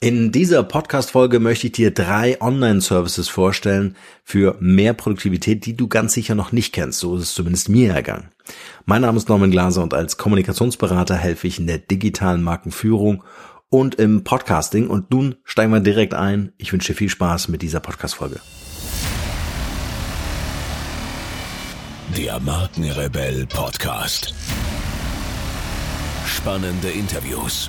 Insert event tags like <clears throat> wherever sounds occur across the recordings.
In dieser Podcast-Folge möchte ich dir drei Online-Services vorstellen für mehr Produktivität, die du ganz sicher noch nicht kennst. So ist es zumindest mir ergangen. Mein Name ist Norman Glaser und als Kommunikationsberater helfe ich in der digitalen Markenführung und im Podcasting. Und nun steigen wir direkt ein. Ich wünsche dir viel Spaß mit dieser Podcast-Folge. Der Markenrebell Podcast. Spannende Interviews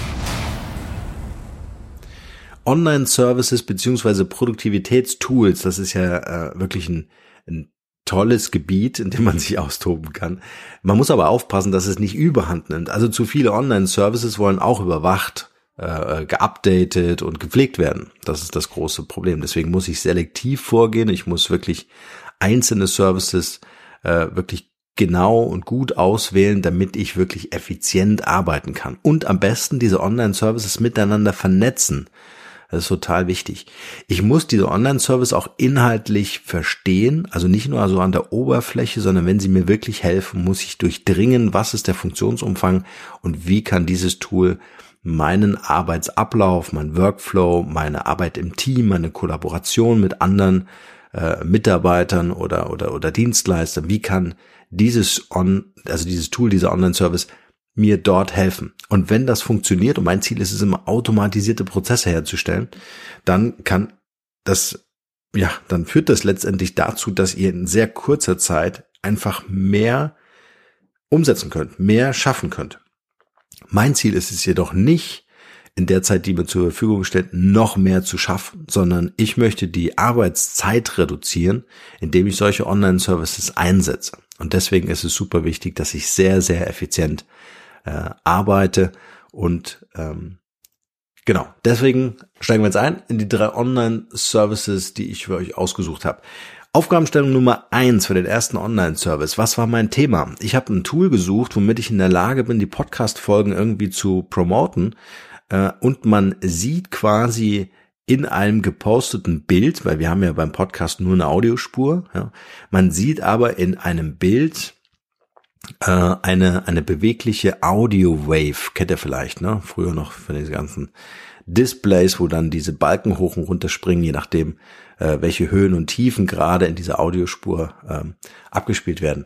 Online-Services beziehungsweise Produktivitätstools, das ist ja äh, wirklich ein, ein tolles Gebiet, in dem man sich <laughs> austoben kann. Man muss aber aufpassen, dass es nicht überhand nimmt. Also zu viele Online-Services wollen auch überwacht, äh, geupdatet und gepflegt werden. Das ist das große Problem. Deswegen muss ich selektiv vorgehen. Ich muss wirklich einzelne Services äh, wirklich genau und gut auswählen, damit ich wirklich effizient arbeiten kann. Und am besten diese Online-Services miteinander vernetzen. Das ist total wichtig. Ich muss diese Online-Service auch inhaltlich verstehen, also nicht nur so an der Oberfläche, sondern wenn sie mir wirklich helfen, muss ich durchdringen, was ist der Funktionsumfang und wie kann dieses Tool meinen Arbeitsablauf, mein Workflow, meine Arbeit im Team, meine Kollaboration mit anderen äh, Mitarbeitern oder, oder, oder Dienstleistern, wie kann dieses On, also dieses Tool, dieser Online-Service mir dort helfen. Und wenn das funktioniert, und mein Ziel ist es immer, automatisierte Prozesse herzustellen, dann kann das, ja, dann führt das letztendlich dazu, dass ihr in sehr kurzer Zeit einfach mehr umsetzen könnt, mehr schaffen könnt. Mein Ziel ist es jedoch nicht, in der Zeit, die mir zur Verfügung steht, noch mehr zu schaffen, sondern ich möchte die Arbeitszeit reduzieren, indem ich solche Online-Services einsetze. Und deswegen ist es super wichtig, dass ich sehr, sehr effizient äh, arbeite und ähm, genau, deswegen steigen wir jetzt ein in die drei Online-Services, die ich für euch ausgesucht habe. Aufgabenstellung Nummer eins für den ersten Online-Service. Was war mein Thema? Ich habe ein Tool gesucht, womit ich in der Lage bin, die Podcast-Folgen irgendwie zu promoten. Äh, und man sieht quasi in einem geposteten Bild, weil wir haben ja beim Podcast nur eine Audiospur, ja, man sieht aber in einem Bild äh, eine, eine bewegliche Audio-Wave, kennt ihr vielleicht, ne? Früher noch für diese ganzen Displays, wo dann diese Balken hoch und runter springen, je nachdem, äh, welche Höhen und Tiefen gerade in dieser Audiospur ähm, abgespielt werden.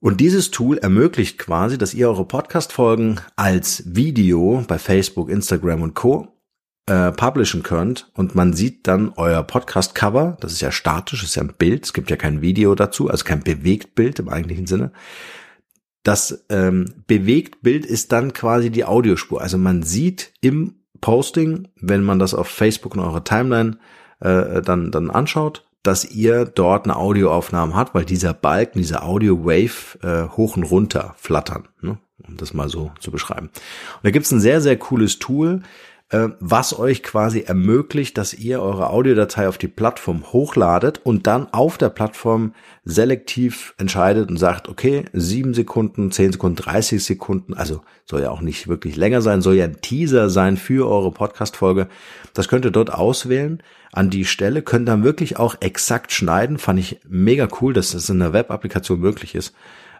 Und dieses Tool ermöglicht quasi, dass ihr eure Podcast-Folgen als Video bei Facebook, Instagram und Co äh, publishen könnt und man sieht dann euer Podcast-Cover, das ist ja statisch, ist ja ein Bild, es gibt ja kein Video dazu, also kein Bewegtbild im eigentlichen Sinne. Das ähm, Bewegtbild ist dann quasi die Audiospur. Also man sieht im Posting, wenn man das auf Facebook und eure Timeline äh, dann, dann anschaut, dass ihr dort eine Audioaufnahme habt, weil dieser Balken, dieser Audio-Wave äh, hoch und runter flattern, ne? um das mal so zu beschreiben. Und da gibt's ein sehr, sehr cooles Tool, was euch quasi ermöglicht, dass ihr eure Audiodatei auf die Plattform hochladet und dann auf der Plattform selektiv entscheidet und sagt, okay, sieben Sekunden, zehn Sekunden, 30 Sekunden, also soll ja auch nicht wirklich länger sein, soll ja ein Teaser sein für eure Podcast-Folge. Das könnt ihr dort auswählen an die Stelle, könnt dann wirklich auch exakt schneiden. Fand ich mega cool, dass das in der Web-Applikation möglich ist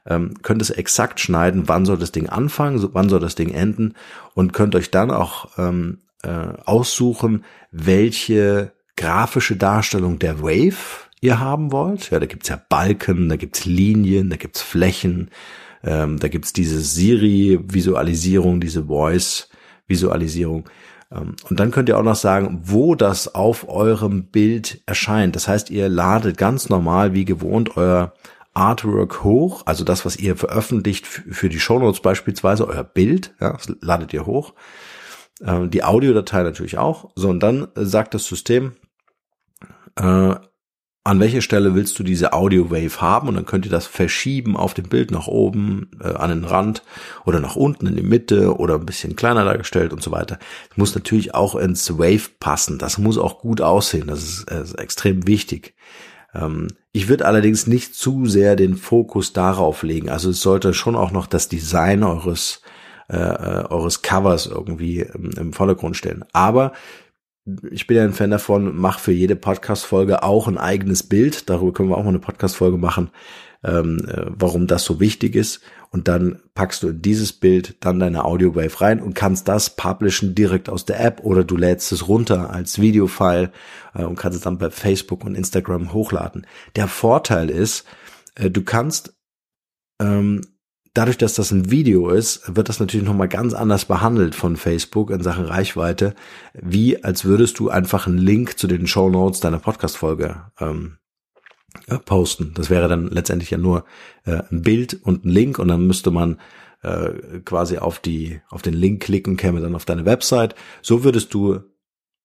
ähm, könnt es exakt schneiden, wann soll das Ding anfangen, wann soll das Ding enden und könnt euch dann auch ähm, äh, aussuchen, welche grafische Darstellung der Wave ihr haben wollt. Ja, da gibt's ja Balken, da gibt's Linien, da gibt's Flächen, ähm, da gibt's diese Siri-Visualisierung, diese Voice-Visualisierung. Ähm, und dann könnt ihr auch noch sagen, wo das auf eurem Bild erscheint. Das heißt, ihr ladet ganz normal wie gewohnt euer Artwork hoch, also das, was ihr veröffentlicht für die Shownotes beispielsweise, euer Bild, ja, das ladet ihr hoch. Ähm, die Audiodatei natürlich auch. So, und dann sagt das System, äh, an welcher Stelle willst du diese Audio Wave haben und dann könnt ihr das verschieben auf dem Bild nach oben, äh, an den Rand oder nach unten in die Mitte oder ein bisschen kleiner dargestellt und so weiter. Das muss natürlich auch ins Wave passen. Das muss auch gut aussehen. Das ist, äh, ist extrem wichtig. Ähm, ich würde allerdings nicht zu sehr den Fokus darauf legen. Also es sollte schon auch noch das Design eures äh, äh eures Covers irgendwie im, im Vordergrund stellen. Aber ich bin ja ein Fan davon, mach für jede Podcast-Folge auch ein eigenes Bild. Darüber können wir auch mal eine Podcast-Folge machen, ähm, äh, warum das so wichtig ist. Und dann packst du in dieses Bild dann deine Audio Wave rein und kannst das publishen direkt aus der App oder du lädst es runter als Videofile äh, und kannst es dann bei Facebook und Instagram hochladen. Der Vorteil ist, äh, du kannst ähm, dadurch, dass das ein Video ist, wird das natürlich nochmal ganz anders behandelt von Facebook in Sachen Reichweite, wie als würdest du einfach einen Link zu den Show Notes deiner Podcast-Folge ähm, posten. Das wäre dann letztendlich ja nur äh, ein Bild und ein Link und dann müsste man äh, quasi auf die auf den Link klicken, käme dann auf deine Website. So würdest du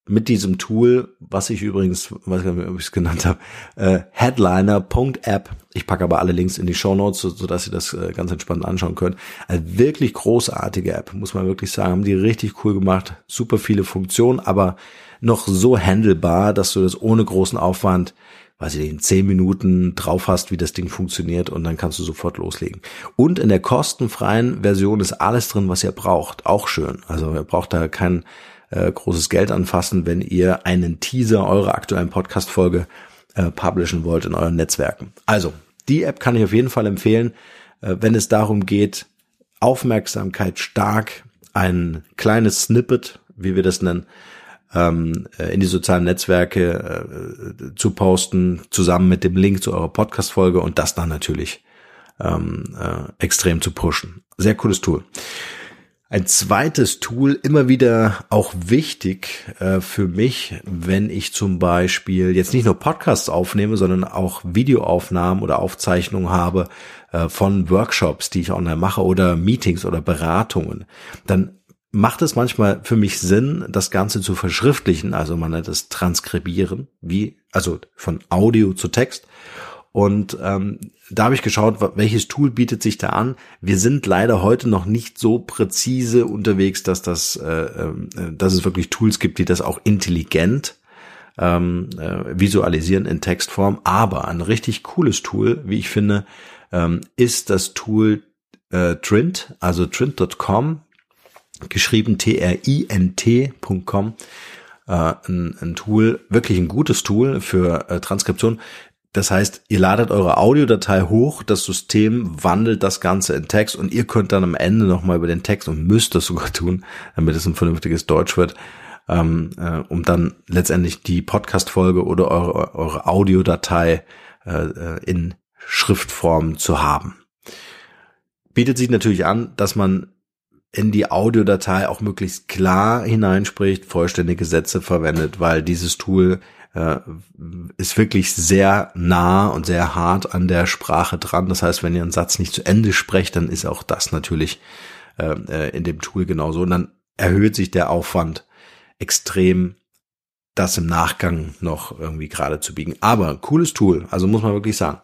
mit diesem Tool, was ich übrigens, weiß gar nicht, ob ich es genannt habe, äh, Headliner.app. Ich packe aber alle Links in die Show Notes, so, so dass ihr das äh, ganz entspannt anschauen könnt. Eine wirklich großartige App, muss man wirklich sagen. Haben die richtig cool gemacht. Super viele Funktionen, aber noch so handelbar, dass du das ohne großen Aufwand weiß ich nicht, in zehn Minuten drauf hast, wie das Ding funktioniert und dann kannst du sofort loslegen. Und in der kostenfreien Version ist alles drin, was ihr braucht. Auch schön. Also ihr braucht da kein äh, großes Geld anfassen, wenn ihr einen Teaser eurer aktuellen Podcast-Folge äh, publishen wollt in euren Netzwerken. Also, die App kann ich auf jeden Fall empfehlen, äh, wenn es darum geht, Aufmerksamkeit stark, ein kleines Snippet, wie wir das nennen, ähm, äh, in die sozialen Netzwerke äh, zu posten, zusammen mit dem Link zu eurer Podcast-Folge und das dann natürlich ähm, äh, extrem zu pushen. Sehr cooles Tool. Ein zweites Tool, immer wieder auch wichtig äh, für mich, wenn ich zum Beispiel jetzt nicht nur Podcasts aufnehme, sondern auch Videoaufnahmen oder Aufzeichnungen habe äh, von Workshops, die ich online mache oder Meetings oder Beratungen. Dann macht es manchmal für mich Sinn, das Ganze zu verschriftlichen, also man nennt es transkribieren, wie, also von Audio zu Text. Und ähm, da habe ich geschaut, welches Tool bietet sich da an. Wir sind leider heute noch nicht so präzise unterwegs, dass das, äh, äh, dass es wirklich Tools gibt, die das auch intelligent ähm, äh, visualisieren in Textform. Aber ein richtig cooles Tool, wie ich finde, ähm, ist das Tool äh, Trint, also trint.com, geschrieben T-R-I-N-T.com. Äh, ein, ein Tool, wirklich ein gutes Tool für äh, Transkription. Das heißt, ihr ladet eure Audiodatei hoch, das System wandelt das Ganze in Text und ihr könnt dann am Ende nochmal über den Text und müsst das sogar tun, damit es ein vernünftiges Deutsch wird, ähm, äh, um dann letztendlich die Podcast-Folge oder eure, eure Audiodatei äh, äh, in Schriftform zu haben. Bietet sich natürlich an, dass man in die Audiodatei auch möglichst klar hineinspricht, vollständige Sätze verwendet, weil dieses Tool äh, ist wirklich sehr nah und sehr hart an der Sprache dran. Das heißt, wenn ihr einen Satz nicht zu Ende sprecht, dann ist auch das natürlich äh, äh, in dem Tool genauso. Und dann erhöht sich der Aufwand extrem, das im Nachgang noch irgendwie gerade zu biegen. Aber cooles Tool, also muss man wirklich sagen.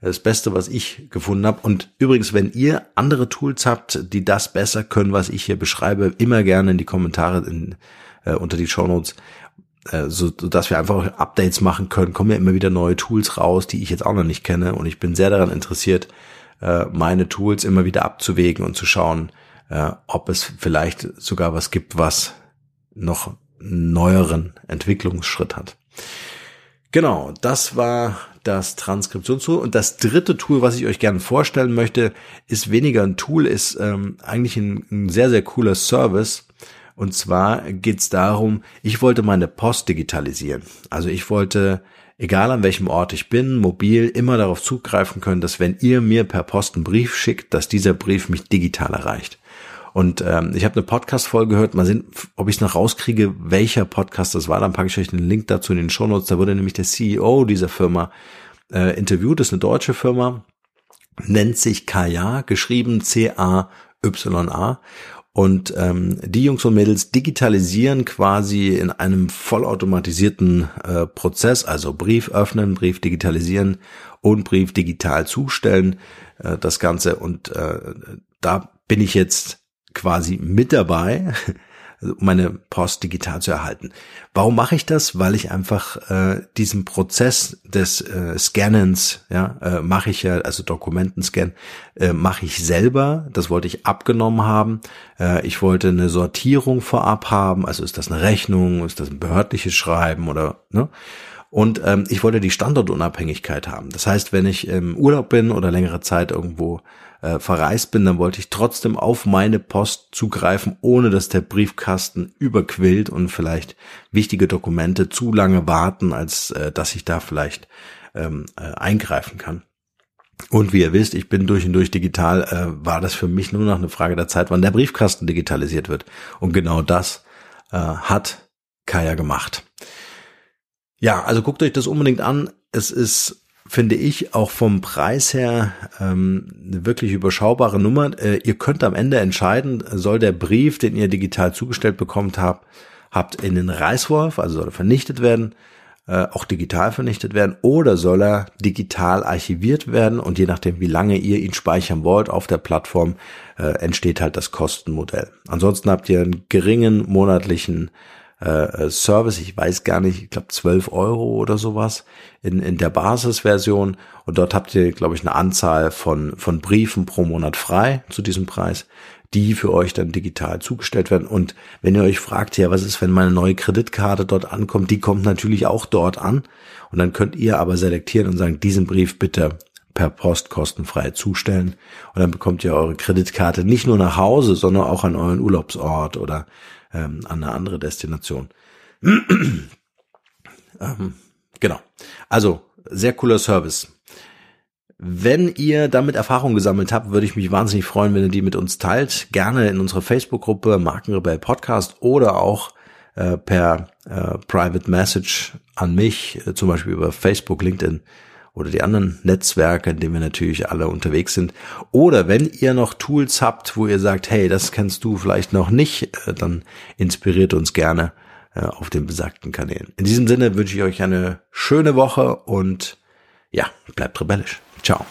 Das Beste, was ich gefunden habe. Und übrigens, wenn ihr andere Tools habt, die das besser können, was ich hier beschreibe, immer gerne in die Kommentare in, äh, unter die Show Notes so, so dass wir einfach Updates machen können, kommen ja immer wieder neue Tools raus, die ich jetzt auch noch nicht kenne und ich bin sehr daran interessiert, äh, meine Tools immer wieder abzuwägen und zu schauen, äh, ob es vielleicht sogar was gibt, was noch neueren Entwicklungsschritt hat. Genau, das war das Transkriptionstool. Und das dritte Tool, was ich euch gerne vorstellen möchte, ist weniger ein Tool, ist ähm, eigentlich ein sehr, sehr cooler Service. Und zwar geht es darum, ich wollte meine Post digitalisieren. Also ich wollte, egal an welchem Ort ich bin, mobil, immer darauf zugreifen können, dass wenn ihr mir per Post einen Brief schickt, dass dieser Brief mich digital erreicht. Und ähm, ich habe eine Podcast-Folge gehört, mal sehen, ob ich es noch rauskriege, welcher Podcast das war. Dann packe ich euch den Link dazu in den Show Notes. Da wurde nämlich der CEO dieser Firma äh, interviewt. Das ist eine deutsche Firma, nennt sich Kaya, geschrieben C-A-Y-A. Und ähm, die Jungs und Mädels digitalisieren quasi in einem vollautomatisierten äh, Prozess, also Brief öffnen, Brief digitalisieren und Brief digital zustellen, äh, das Ganze. Und äh, da bin ich jetzt quasi mit dabei. Also meine Post digital zu erhalten. Warum mache ich das? Weil ich einfach äh, diesen Prozess des äh, Scannens, ja, äh, mache ich ja, also Dokumentenscan, äh, mache ich selber. Das wollte ich abgenommen haben. Äh, ich wollte eine Sortierung vorab haben. Also ist das eine Rechnung, ist das ein behördliches Schreiben oder ne? Und ähm, ich wollte die Standortunabhängigkeit haben. Das heißt, wenn ich im Urlaub bin oder längere Zeit irgendwo äh, verreist bin, dann wollte ich trotzdem auf meine Post zugreifen, ohne dass der Briefkasten überquillt und vielleicht wichtige Dokumente zu lange warten, als äh, dass ich da vielleicht ähm, äh, eingreifen kann. Und wie ihr wisst, ich bin durch und durch digital, äh, war das für mich nur noch eine Frage der Zeit, wann der Briefkasten digitalisiert wird. Und genau das äh, hat Kaya gemacht. Ja, also guckt euch das unbedingt an. Es ist finde ich, auch vom Preis her ähm, eine wirklich überschaubare Nummer. Äh, ihr könnt am Ende entscheiden, soll der Brief, den ihr digital zugestellt bekommt habt, habt in den Reißwolf, also soll er vernichtet werden, äh, auch digital vernichtet werden, oder soll er digital archiviert werden und je nachdem, wie lange ihr ihn speichern wollt auf der Plattform, äh, entsteht halt das Kostenmodell. Ansonsten habt ihr einen geringen monatlichen äh, Service, ich weiß gar nicht, ich glaube 12 Euro oder sowas in, in der Basisversion. Und dort habt ihr, glaube ich, eine Anzahl von, von Briefen pro Monat frei zu diesem Preis, die für euch dann digital zugestellt werden. Und wenn ihr euch fragt, ja, was ist, wenn meine neue Kreditkarte dort ankommt, die kommt natürlich auch dort an. Und dann könnt ihr aber selektieren und sagen, diesen Brief bitte per Post kostenfrei zustellen. Und dann bekommt ihr eure Kreditkarte nicht nur nach Hause, sondern auch an euren Urlaubsort oder ähm, an eine andere Destination. <clears throat> ähm, genau. Also, sehr cooler Service. Wenn ihr damit Erfahrung gesammelt habt, würde ich mich wahnsinnig freuen, wenn ihr die mit uns teilt. Gerne in unserer Facebook-Gruppe Markenrebell Podcast oder auch äh, per äh, Private Message an mich, äh, zum Beispiel über Facebook, LinkedIn oder die anderen Netzwerke, in denen wir natürlich alle unterwegs sind. Oder wenn ihr noch Tools habt, wo ihr sagt, hey, das kennst du vielleicht noch nicht, äh, dann inspiriert uns gerne äh, auf den besagten Kanälen. In diesem Sinne wünsche ich euch eine schöne Woche und ja, bleibt rebellisch. Ciao.